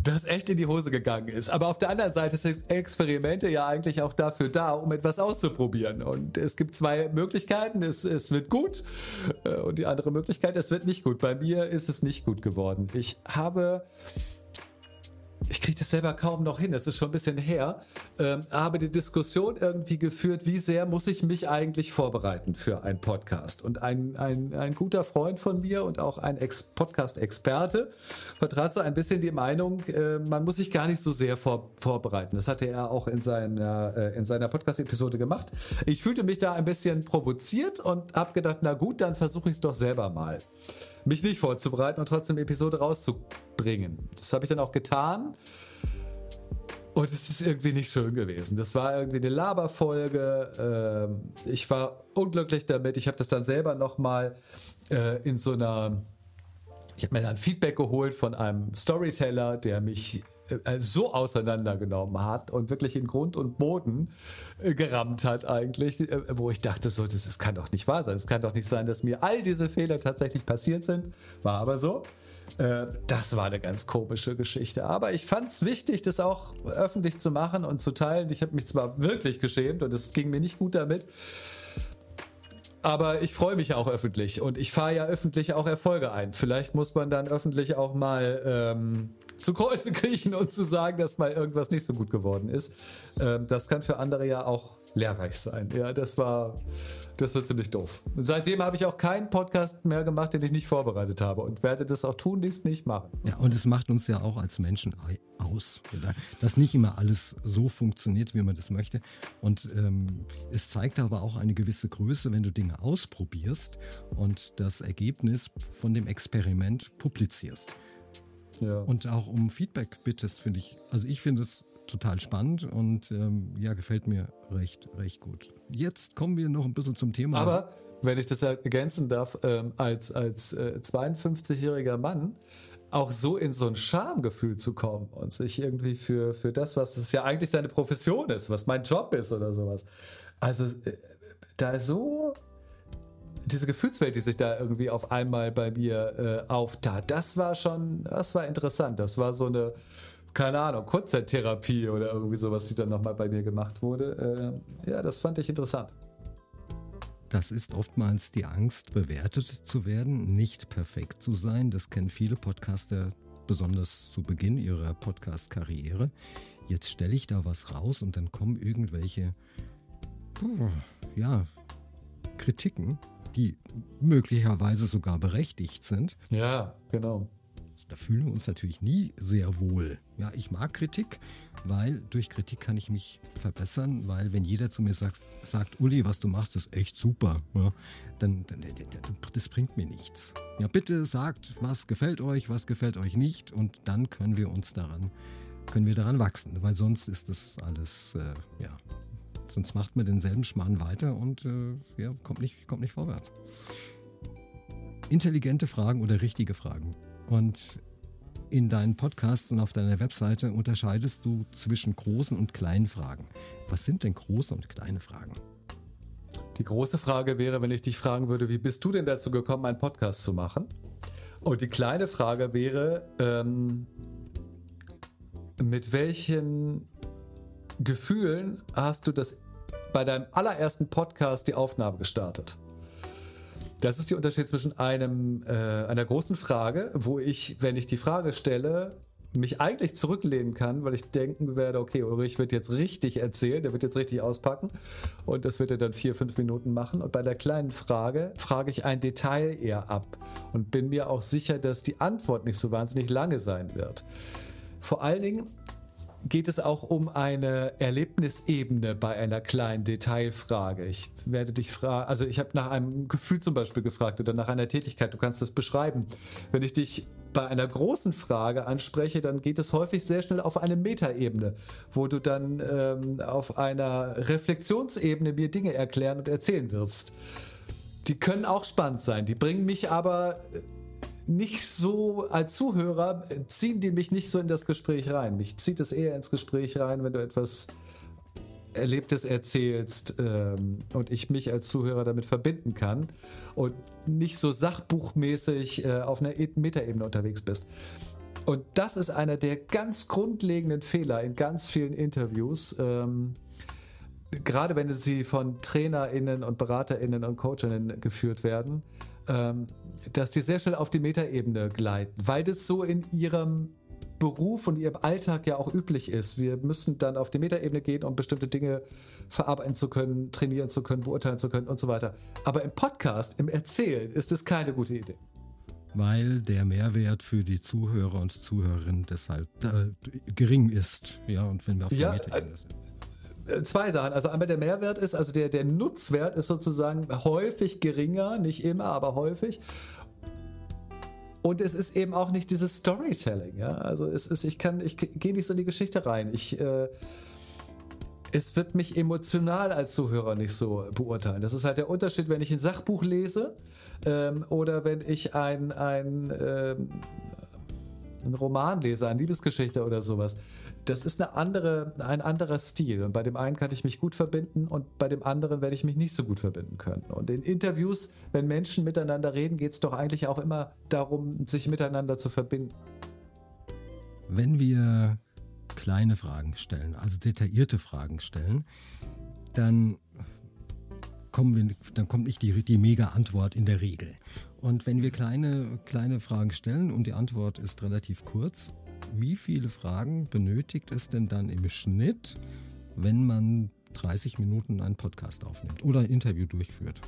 das echt in die Hose gegangen ist. Aber auf der anderen Seite sind Experimente ja eigentlich auch dafür da, um etwas auszuprobieren. Und es gibt zwei Möglichkeiten. Es, es wird gut äh, und die andere Möglichkeit, es wird nicht gut. Bei mir ist es nicht gut geworden. Ich habe ich kriege das selber kaum noch hin, das ist schon ein bisschen her, ähm, habe die Diskussion irgendwie geführt, wie sehr muss ich mich eigentlich vorbereiten für einen Podcast. Und ein, ein, ein guter Freund von mir und auch ein Ex Podcast-Experte vertrat so ein bisschen die Meinung, äh, man muss sich gar nicht so sehr vor, vorbereiten. Das hatte er auch in seiner, äh, in seiner Podcast-Episode gemacht. Ich fühlte mich da ein bisschen provoziert und habe gedacht, na gut, dann versuche ich es doch selber mal mich nicht vorzubereiten und trotzdem Episode rauszubringen. Das habe ich dann auch getan. Und es ist irgendwie nicht schön gewesen. Das war irgendwie eine Laberfolge. Ähm, ich war unglücklich damit. Ich habe das dann selber nochmal äh, in so einer. Ich habe mir dann Feedback geholt von einem Storyteller, der mich äh, so auseinandergenommen hat und wirklich in Grund und Boden äh, gerammt hat eigentlich, äh, wo ich dachte so, das, das kann doch nicht wahr sein. Es kann doch nicht sein, dass mir all diese Fehler tatsächlich passiert sind. War aber so. Das war eine ganz komische Geschichte. Aber ich fand es wichtig, das auch öffentlich zu machen und zu teilen. Ich habe mich zwar wirklich geschämt und es ging mir nicht gut damit. Aber ich freue mich ja auch öffentlich und ich fahre ja öffentlich auch Erfolge ein. Vielleicht muss man dann öffentlich auch mal ähm, zu Kreuze kriechen und zu sagen, dass mal irgendwas nicht so gut geworden ist. Ähm, das kann für andere ja auch lehrreich sein. Ja, das war, das wird ziemlich doof. Seitdem habe ich auch keinen Podcast mehr gemacht, den ich nicht vorbereitet habe und werde das auch tun, dies nicht machen. Ja, und es macht uns ja auch als Menschen aus, dass nicht immer alles so funktioniert, wie man das möchte. Und ähm, es zeigt aber auch eine gewisse Größe, wenn du Dinge ausprobierst und das Ergebnis von dem Experiment publizierst. Ja. Und auch um Feedback bittest, finde ich. Also ich finde es total spannend und ähm, ja, gefällt mir recht, recht gut. Jetzt kommen wir noch ein bisschen zum Thema. Aber wenn ich das ergänzen darf, ähm, als, als äh, 52-jähriger Mann auch so in so ein Schamgefühl zu kommen und sich irgendwie für, für das, was es ja eigentlich seine Profession ist, was mein Job ist oder sowas. Also äh, da ist so diese Gefühlswelt, die sich da irgendwie auf einmal bei mir äh, auftat, das war schon, das war interessant. Das war so eine keine Ahnung, Kurzzeittherapie oder irgendwie sowas, die dann nochmal bei mir gemacht wurde. Äh, ja, das fand ich interessant. Das ist oftmals die Angst, bewertet zu werden, nicht perfekt zu sein. Das kennen viele Podcaster, besonders zu Beginn ihrer Podcast-Karriere. Jetzt stelle ich da was raus und dann kommen irgendwelche, ja, Kritiken, die möglicherweise sogar berechtigt sind. Ja, genau da fühlen wir uns natürlich nie sehr wohl. Ja, ich mag Kritik, weil durch Kritik kann ich mich verbessern, weil wenn jeder zu mir sagt, sagt Uli, was du machst, ist echt super, ja, dann, dann, das bringt mir nichts. Ja, bitte sagt, was gefällt euch, was gefällt euch nicht und dann können wir uns daran, können wir daran wachsen, weil sonst ist das alles, äh, ja, sonst macht man denselben Schmarrn weiter und äh, ja, kommt nicht, kommt nicht vorwärts. Intelligente Fragen oder richtige Fragen. Und in deinen Podcasts und auf deiner Webseite unterscheidest du zwischen großen und kleinen Fragen. Was sind denn große und kleine Fragen? Die große Frage wäre, wenn ich dich fragen würde, wie bist du denn dazu gekommen, einen Podcast zu machen? Und die kleine Frage wäre, ähm, mit welchen Gefühlen hast du das bei deinem allerersten Podcast die Aufnahme gestartet? Das ist der Unterschied zwischen einem, äh, einer großen Frage, wo ich, wenn ich die Frage stelle, mich eigentlich zurücklehnen kann, weil ich denken werde, okay, Ulrich wird jetzt richtig erzählen, der wird jetzt richtig auspacken und das wird er dann vier, fünf Minuten machen. Und bei der kleinen Frage frage ich ein Detail eher ab und bin mir auch sicher, dass die Antwort nicht so wahnsinnig lange sein wird. Vor allen Dingen geht es auch um eine Erlebnisebene bei einer kleinen Detailfrage. Ich werde dich fragen, also ich habe nach einem Gefühl zum Beispiel gefragt oder nach einer Tätigkeit, du kannst das beschreiben. Wenn ich dich bei einer großen Frage anspreche, dann geht es häufig sehr schnell auf eine Metaebene, wo du dann ähm, auf einer Reflexionsebene mir Dinge erklären und erzählen wirst. Die können auch spannend sein, die bringen mich aber nicht so, als Zuhörer ziehen die mich nicht so in das Gespräch rein. Mich zieht es eher ins Gespräch rein, wenn du etwas Erlebtes erzählst ähm, und ich mich als Zuhörer damit verbinden kann und nicht so sachbuchmäßig äh, auf einer e-, Metaebene unterwegs bist. Und das ist einer der ganz grundlegenden Fehler in ganz vielen Interviews. Ähm, gerade wenn sie von TrainerInnen und BeraterInnen und CoachInnen geführt werden, ähm, dass die sehr schnell auf die Metaebene gleiten, weil das so in ihrem Beruf und ihrem Alltag ja auch üblich ist. Wir müssen dann auf die Metaebene gehen, um bestimmte Dinge verarbeiten zu können, trainieren zu können, beurteilen zu können und so weiter. Aber im Podcast, im Erzählen, ist es keine gute Idee. Weil der Mehrwert für die Zuhörer und Zuhörerinnen deshalb äh, gering ist. Ja, und wenn wir auf ja, der Metaebene sind. Äh, zwei Sachen. Also einmal der Mehrwert ist, also der, der Nutzwert ist sozusagen häufig geringer, nicht immer, aber häufig. Und es ist eben auch nicht dieses Storytelling, ja. Also es ist, ich kann, ich gehe nicht so in die Geschichte rein. Ich, äh, es wird mich emotional als Zuhörer nicht so beurteilen. Das ist halt der Unterschied, wenn ich ein Sachbuch lese ähm, oder wenn ich ein, ein, ähm, einen Roman lese, eine Liebesgeschichte oder sowas das ist eine andere, ein anderer Stil. Und bei dem einen kann ich mich gut verbinden und bei dem anderen werde ich mich nicht so gut verbinden können. Und in Interviews, wenn Menschen miteinander reden, geht es doch eigentlich auch immer darum, sich miteinander zu verbinden. Wenn wir kleine Fragen stellen, also detaillierte Fragen stellen, dann wir, dann kommt nicht die, die Mega-Antwort in der Regel. Und wenn wir kleine, kleine Fragen stellen und die Antwort ist relativ kurz, wie viele Fragen benötigt es denn dann im Schnitt, wenn man 30 Minuten einen Podcast aufnimmt oder ein Interview durchführt?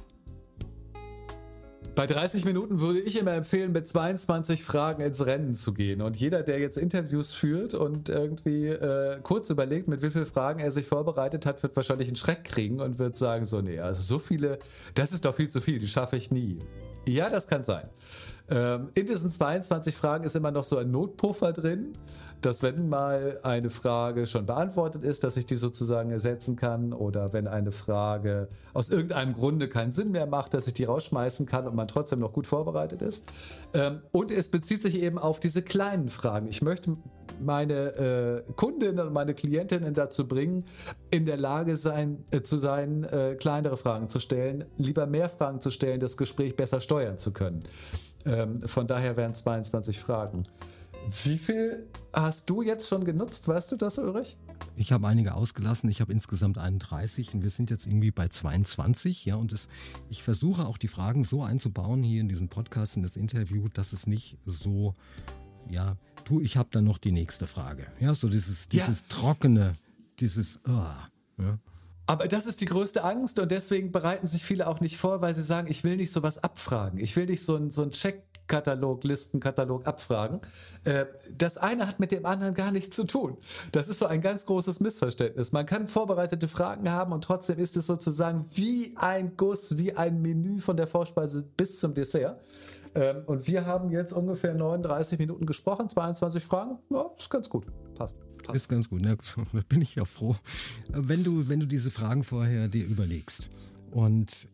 Bei 30 Minuten würde ich immer empfehlen, mit 22 Fragen ins Rennen zu gehen. Und jeder, der jetzt Interviews führt und irgendwie äh, kurz überlegt, mit wie vielen Fragen er sich vorbereitet hat, wird wahrscheinlich einen Schreck kriegen und wird sagen: So, nee, also so viele, das ist doch viel zu viel, die schaffe ich nie. Ja, das kann sein. Ähm, in diesen 22 Fragen ist immer noch so ein Notpuffer drin, dass wenn mal eine Frage schon beantwortet ist, dass ich die sozusagen ersetzen kann oder wenn eine Frage aus irgendeinem Grunde keinen Sinn mehr macht, dass ich die rausschmeißen kann und man trotzdem noch gut vorbereitet ist. Ähm, und es bezieht sich eben auf diese kleinen Fragen. Ich möchte meine äh, Kundinnen und meine Klientinnen dazu bringen, in der Lage sein, äh, zu sein, äh, kleinere Fragen zu stellen, lieber mehr Fragen zu stellen, das Gespräch besser steuern zu können. Ähm, von daher wären 22 Fragen. Wie viel hast du jetzt schon genutzt? Weißt du das, Ulrich? Ich habe einige ausgelassen. Ich habe insgesamt 31 und wir sind jetzt irgendwie bei 22. Ja, und es, ich versuche auch die Fragen so einzubauen hier in diesen Podcast, in das Interview, dass es nicht so, ja, du, ich habe dann noch die nächste Frage. Ja, so dieses, dieses ja. trockene, dieses, uh, ja. Aber das ist die größte Angst und deswegen bereiten sich viele auch nicht vor, weil sie sagen, ich will nicht sowas abfragen. Ich will nicht so ein, so ein Checkkatalog, Listenkatalog abfragen. Äh, das eine hat mit dem anderen gar nichts zu tun. Das ist so ein ganz großes Missverständnis. Man kann vorbereitete Fragen haben und trotzdem ist es sozusagen wie ein Guss, wie ein Menü von der Vorspeise bis zum Dessert. Ähm, und wir haben jetzt ungefähr 39 Minuten gesprochen, 22 Fragen. Ja, ist ganz gut. Passt. Passt. Ist ganz gut. Ne? *laughs* Da bin ich ja froh. Wenn du, wenn du diese Fragen vorher dir überlegst und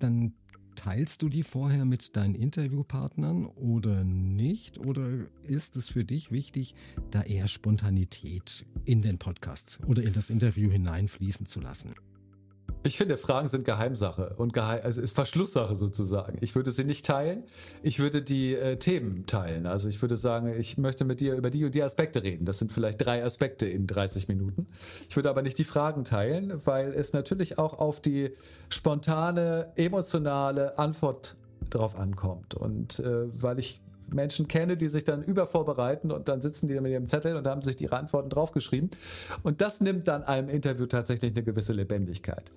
dann teilst du die vorher mit deinen Interviewpartnern oder nicht? Oder ist es für dich wichtig, da eher Spontanität in den Podcast oder in das Interview hineinfließen zu lassen? Ich finde, Fragen sind Geheimsache und Geheim, also ist Verschlusssache sozusagen. Ich würde sie nicht teilen. Ich würde die äh, Themen teilen. Also ich würde sagen, ich möchte mit dir über die und die Aspekte reden. Das sind vielleicht drei Aspekte in 30 Minuten. Ich würde aber nicht die Fragen teilen, weil es natürlich auch auf die spontane, emotionale Antwort drauf ankommt. Und äh, weil ich Menschen kenne, die sich dann übervorbereiten und dann sitzen die mit ihrem Zettel und haben sich ihre Antworten draufgeschrieben. Und das nimmt dann einem Interview tatsächlich eine gewisse Lebendigkeit.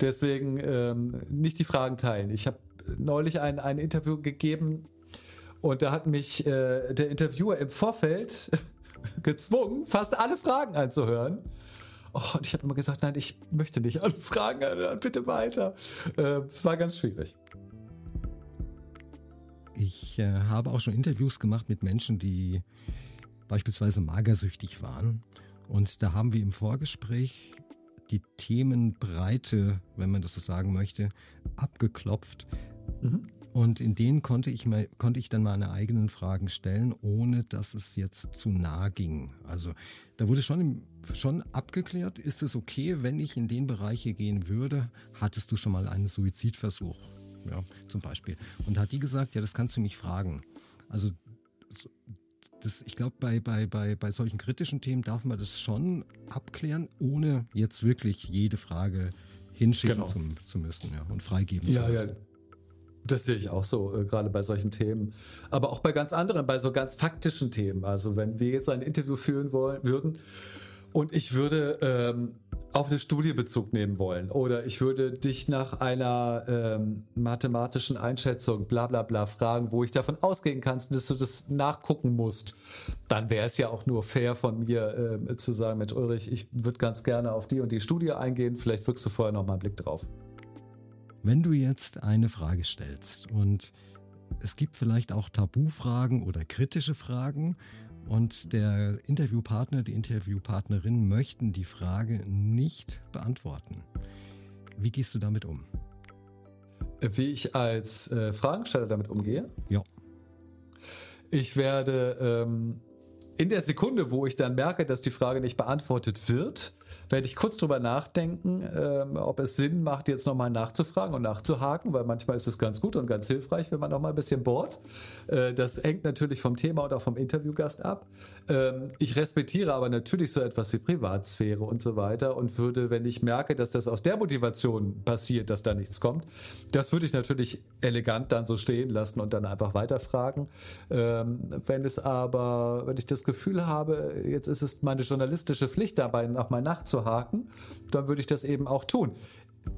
Deswegen ähm, nicht die Fragen teilen. Ich habe neulich ein, ein Interview gegeben und da hat mich äh, der Interviewer im Vorfeld *laughs* gezwungen, fast alle Fragen anzuhören. Oh, und ich habe immer gesagt, nein, ich möchte nicht alle Fragen bitte weiter. Äh, es war ganz schwierig. Ich äh, habe auch schon Interviews gemacht mit Menschen, die beispielsweise magersüchtig waren. Und da haben wir im Vorgespräch die Themenbreite, wenn man das so sagen möchte, abgeklopft. Mhm. Und in denen konnte ich, mal, konnte ich dann meine eigenen Fragen stellen, ohne dass es jetzt zu nah ging. Also da wurde schon, schon abgeklärt, ist es okay, wenn ich in den Bereiche gehen würde? Hattest du schon mal einen Suizidversuch? Ja, zum Beispiel. Und hat die gesagt, ja, das kannst du mich fragen. Also das, ich glaube, bei, bei, bei, bei solchen kritischen Themen darf man das schon abklären, ohne jetzt wirklich jede Frage hinschicken genau. zu, zu müssen ja, und freigeben ja, zu müssen. Ja. Das sehe ich auch so, äh, gerade bei solchen Themen. Aber auch bei ganz anderen, bei so ganz faktischen Themen. Also wenn wir jetzt ein Interview führen wollen, würden und ich würde ähm, auf eine Studie Bezug nehmen wollen. Oder ich würde dich nach einer ähm, mathematischen Einschätzung bla bla bla fragen, wo ich davon ausgehen kann, dass du das nachgucken musst, dann wäre es ja auch nur fair von mir äh, zu sagen, Mensch Ulrich, ich würde ganz gerne auf die und die Studie eingehen, vielleicht wirkst du vorher noch mal einen Blick drauf. Wenn du jetzt eine Frage stellst und es gibt vielleicht auch Tabufragen oder kritische Fragen und der Interviewpartner, die Interviewpartnerin möchten die Frage nicht beantworten. Wie gehst du damit um? Wie ich als äh, Fragensteller damit umgehe? Ja. Ich werde ähm, in der Sekunde, wo ich dann merke, dass die Frage nicht beantwortet wird, werde ich kurz drüber nachdenken, ähm, ob es Sinn macht, jetzt nochmal nachzufragen und nachzuhaken, weil manchmal ist es ganz gut und ganz hilfreich, wenn man nochmal ein bisschen bohrt. Äh, das hängt natürlich vom Thema und auch vom Interviewgast ab. Ähm, ich respektiere aber natürlich so etwas wie Privatsphäre und so weiter und würde, wenn ich merke, dass das aus der Motivation passiert, dass da nichts kommt, das würde ich natürlich elegant dann so stehen lassen und dann einfach weiterfragen. Ähm, wenn es aber, wenn ich das Gefühl habe, jetzt ist es meine journalistische Pflicht dabei, nochmal nachzuhaken, dann würde ich das eben auch tun.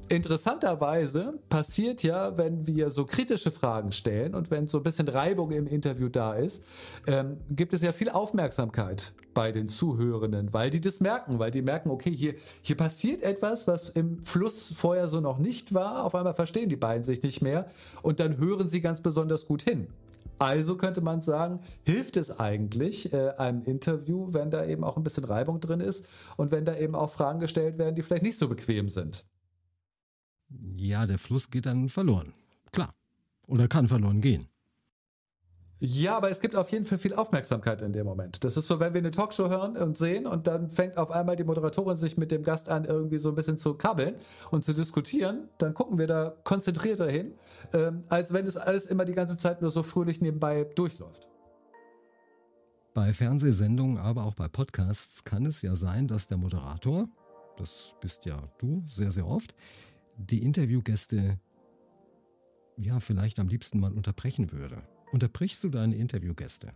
Interessanterweise passiert ja, wenn wir so kritische Fragen stellen und wenn so ein bisschen Reibung im Interview da ist, ähm, gibt es ja viel Aufmerksamkeit bei den Zuhörenden, weil die das merken, weil die merken, okay, hier, hier passiert etwas, was im Fluss vorher so noch nicht war. Auf einmal verstehen die beiden sich nicht mehr und dann hören sie ganz besonders gut hin. Also könnte man sagen, hilft es eigentlich äh, einem Interview, wenn da eben auch ein bisschen Reibung drin ist und wenn da eben auch Fragen gestellt werden, die vielleicht nicht so bequem sind. Ja, der Fluss geht dann verloren. Klar. Oder kann verloren gehen. Ja, aber es gibt auf jeden Fall viel Aufmerksamkeit in dem Moment. Das ist so, wenn wir eine Talkshow hören und sehen und dann fängt auf einmal die Moderatorin sich mit dem Gast an, irgendwie so ein bisschen zu kabbeln und zu diskutieren, dann gucken wir da konzentrierter hin, ähm, als wenn es alles immer die ganze Zeit nur so fröhlich nebenbei durchläuft. Bei Fernsehsendungen, aber auch bei Podcasts kann es ja sein, dass der Moderator, das bist ja du sehr, sehr oft, die Interviewgäste ja vielleicht am liebsten mal unterbrechen würde. Unterbrichst du deine Interviewgäste?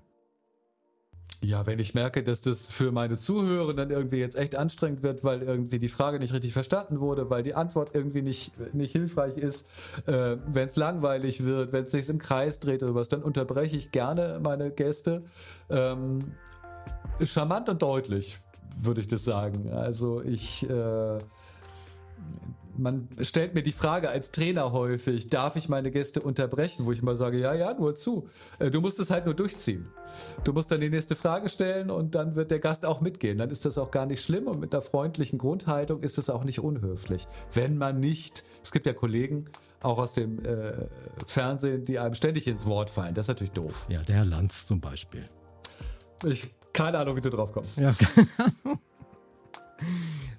Ja, wenn ich merke, dass das für meine Zuhörer dann irgendwie jetzt echt anstrengend wird, weil irgendwie die Frage nicht richtig verstanden wurde, weil die Antwort irgendwie nicht, nicht hilfreich ist, äh, wenn es langweilig wird, wenn es sich im Kreis dreht oder was, dann unterbreche ich gerne meine Gäste. Ähm, charmant und deutlich, würde ich das sagen. Also ich äh, man stellt mir die Frage als Trainer häufig, darf ich meine Gäste unterbrechen, wo ich mal sage, ja, ja, nur zu. Äh, du musst es halt nur durchziehen. Du musst dann die nächste Frage stellen und dann wird der Gast auch mitgehen. Dann ist das auch gar nicht schlimm und mit einer freundlichen Grundhaltung ist es auch nicht unhöflich. Wenn man nicht, es gibt ja Kollegen, auch aus dem äh, Fernsehen, die einem ständig ins Wort fallen. Das ist natürlich doof. Ja, der Herr Lanz zum Beispiel. Ich keine Ahnung, wie du drauf kommst. Ja. *laughs*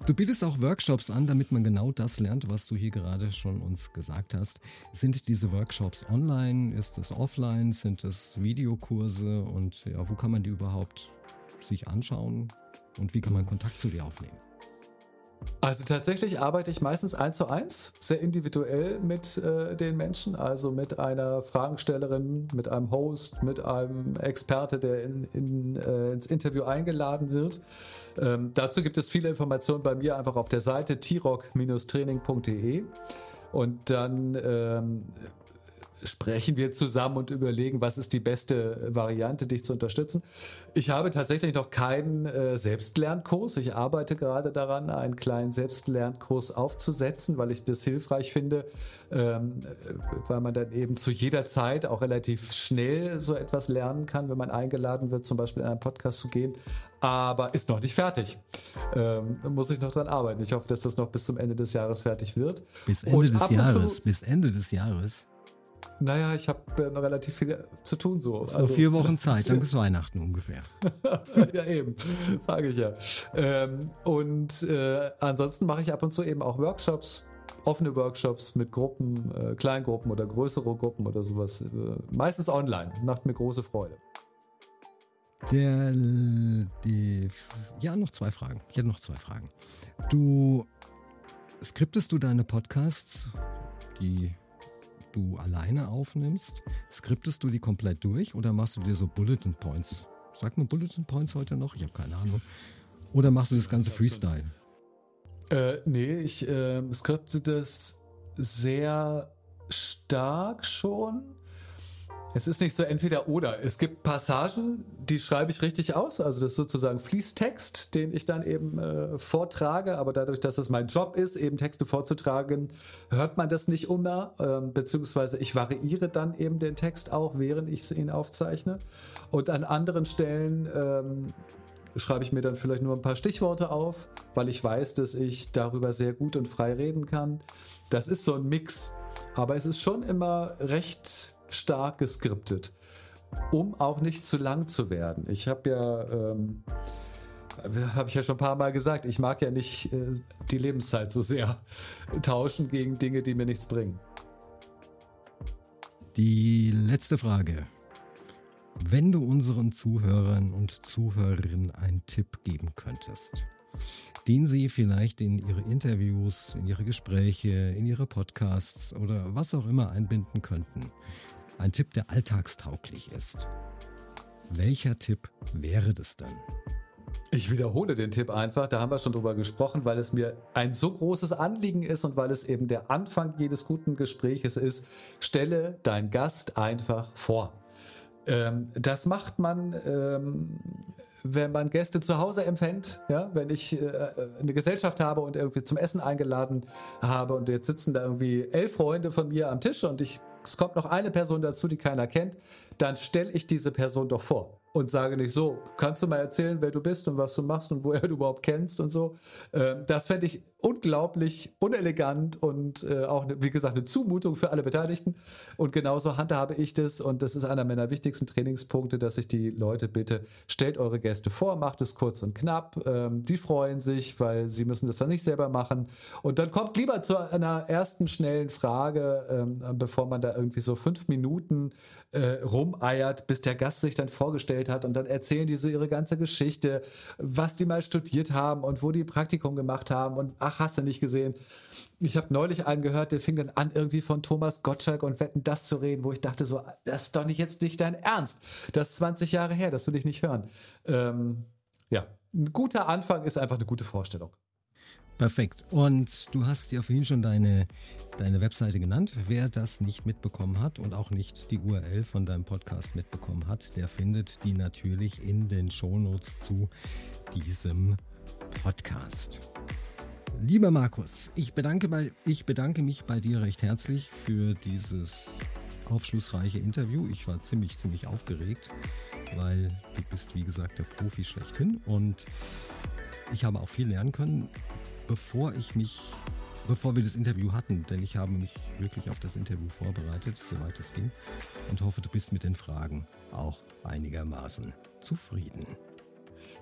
Du bietest auch Workshops an, damit man genau das lernt, was du hier gerade schon uns gesagt hast. Sind diese Workshops online? Ist es offline? Sind es Videokurse? Und ja, wo kann man die überhaupt sich anschauen? Und wie kann man Kontakt zu dir aufnehmen? Also tatsächlich arbeite ich meistens eins zu eins, sehr individuell mit äh, den Menschen, also mit einer Fragestellerin, mit einem Host, mit einem Experte, der in, in, äh, ins Interview eingeladen wird. Ähm, dazu gibt es viele Informationen bei mir einfach auf der Seite t-rock-training.de und dann ähm, sprechen wir zusammen und überlegen, was ist die beste Variante, dich zu unterstützen. Ich habe tatsächlich noch keinen äh, Selbstlernkurs. Ich arbeite gerade daran, einen kleinen Selbstlernkurs aufzusetzen, weil ich das hilfreich finde, ähm, weil man dann eben zu jeder Zeit auch relativ schnell so etwas lernen kann, wenn man eingeladen wird, zum Beispiel in einen Podcast zu gehen. Aber ist noch nicht fertig. Ähm, muss ich noch dran arbeiten. Ich hoffe, dass das noch bis zum Ende des Jahres fertig wird. Bis Ende und des Jahres. Bis Ende des Jahres. Naja, ich habe äh, noch relativ viel zu tun so. Also noch vier Wochen *laughs* Zeit, dann bis Weihnachten ungefähr. *laughs* ja, eben, sage ich ja. Ähm, und äh, ansonsten mache ich ab und zu eben auch Workshops, offene Workshops mit Gruppen, äh, Kleingruppen oder größere Gruppen oder sowas. Äh, meistens online. Macht mir große Freude. Der, die, ja, noch zwei Fragen. Ich hätte noch zwei Fragen. Du skriptest du deine Podcasts, die du alleine aufnimmst, skriptest du die komplett durch oder machst du dir so Bulletin Points? Sagt man Bulletin Points heute noch? Ich habe keine Ahnung. Oder machst du das ganze Freestyle? Äh, nee, ich äh, skripte das sehr stark schon. Es ist nicht so entweder oder. Es gibt Passagen, die schreibe ich richtig aus. Also das ist sozusagen Fließtext, den ich dann eben äh, vortrage. Aber dadurch, dass es mein Job ist, eben Texte vorzutragen, hört man das nicht immer. Ähm, beziehungsweise ich variiere dann eben den Text auch, während ich ihn aufzeichne. Und an anderen Stellen ähm, schreibe ich mir dann vielleicht nur ein paar Stichworte auf, weil ich weiß, dass ich darüber sehr gut und frei reden kann. Das ist so ein Mix. Aber es ist schon immer recht stark geskriptet, um auch nicht zu lang zu werden. Ich habe ja, ähm, habe ich ja schon ein paar Mal gesagt, ich mag ja nicht äh, die Lebenszeit so sehr *laughs* tauschen gegen Dinge, die mir nichts bringen. Die letzte Frage. Wenn du unseren Zuhörern und Zuhörerinnen einen Tipp geben könntest, den sie vielleicht in ihre Interviews, in ihre Gespräche, in ihre Podcasts oder was auch immer einbinden könnten, ein Tipp, der alltagstauglich ist. Welcher Tipp wäre das denn? Ich wiederhole den Tipp einfach, da haben wir schon drüber gesprochen, weil es mir ein so großes Anliegen ist und weil es eben der Anfang jedes guten Gespräches ist. Stelle dein Gast einfach vor. Ähm, das macht man, ähm, wenn man Gäste zu Hause empfängt. Ja? Wenn ich äh, eine Gesellschaft habe und irgendwie zum Essen eingeladen habe und jetzt sitzen da irgendwie elf Freunde von mir am Tisch und ich es kommt noch eine Person dazu, die keiner kennt, dann stelle ich diese Person doch vor und sage nicht so, kannst du mal erzählen, wer du bist und was du machst und woher *laughs* du überhaupt kennst und so. Ähm, das fände ich unglaublich unelegant und äh, auch, wie gesagt, eine Zumutung für alle Beteiligten. Und genauso handhabe ich das und das ist einer meiner wichtigsten Trainingspunkte, dass ich die Leute bitte, stellt eure Gäste vor, macht es kurz und knapp. Ähm, die freuen sich, weil sie müssen das dann nicht selber machen. Und dann kommt lieber zu einer ersten schnellen Frage, ähm, bevor man da irgendwie so fünf Minuten äh, rumeiert, bis der Gast sich dann vorgestellt vorgestellt hat und dann erzählen die so ihre ganze Geschichte, was die mal studiert haben und wo die Praktikum gemacht haben und ach, hast du nicht gesehen. Ich habe neulich einen gehört, der fing dann an, irgendwie von Thomas Gottschalk und Wetten das zu reden, wo ich dachte so, das ist doch nicht jetzt nicht dein Ernst. Das ist 20 Jahre her, das will ich nicht hören. Ähm, ja, ein guter Anfang ist einfach eine gute Vorstellung. Perfekt. Und du hast ja vorhin schon deine, deine Webseite genannt. Wer das nicht mitbekommen hat und auch nicht die URL von deinem Podcast mitbekommen hat, der findet die natürlich in den Shownotes zu diesem Podcast. Lieber Markus, ich bedanke, bei, ich bedanke mich bei dir recht herzlich für dieses aufschlussreiche Interview. Ich war ziemlich, ziemlich aufgeregt, weil du bist, wie gesagt, der Profi schlechthin und ich habe auch viel lernen können bevor ich mich, bevor wir das Interview hatten, denn ich habe mich wirklich auf das Interview vorbereitet, soweit es ging, und hoffe, du bist mit den Fragen auch einigermaßen zufrieden.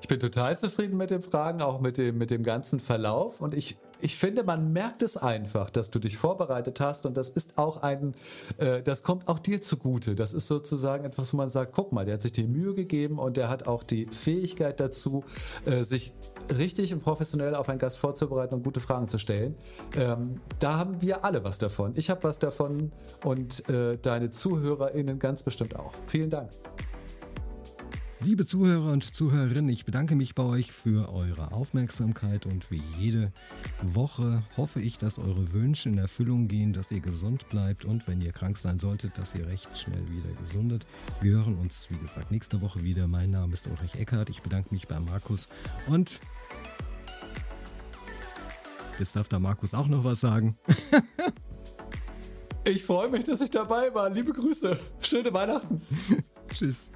Ich bin total zufrieden mit den Fragen, auch mit dem, mit dem ganzen Verlauf. Und ich, ich finde, man merkt es einfach, dass du dich vorbereitet hast. Und das ist auch ein, äh, das kommt auch dir zugute. Das ist sozusagen etwas, wo man sagt, guck mal, der hat sich die Mühe gegeben und der hat auch die Fähigkeit dazu, äh, sich richtig und professionell auf einen Gast vorzubereiten und gute Fragen zu stellen. Ähm, da haben wir alle was davon. Ich habe was davon und äh, deine ZuhörerInnen ganz bestimmt auch. Vielen Dank. Liebe Zuhörer und Zuhörerinnen, ich bedanke mich bei euch für eure Aufmerksamkeit und wie jede Woche hoffe ich, dass eure Wünsche in Erfüllung gehen, dass ihr gesund bleibt und wenn ihr krank sein solltet, dass ihr recht schnell wieder gesundet. Wir hören uns, wie gesagt, nächste Woche wieder. Mein Name ist Ulrich Eckhardt. Ich bedanke mich bei Markus und jetzt darf der Markus auch noch was sagen. *laughs* ich freue mich, dass ich dabei war. Liebe Grüße. Schöne Weihnachten. *laughs* Tschüss.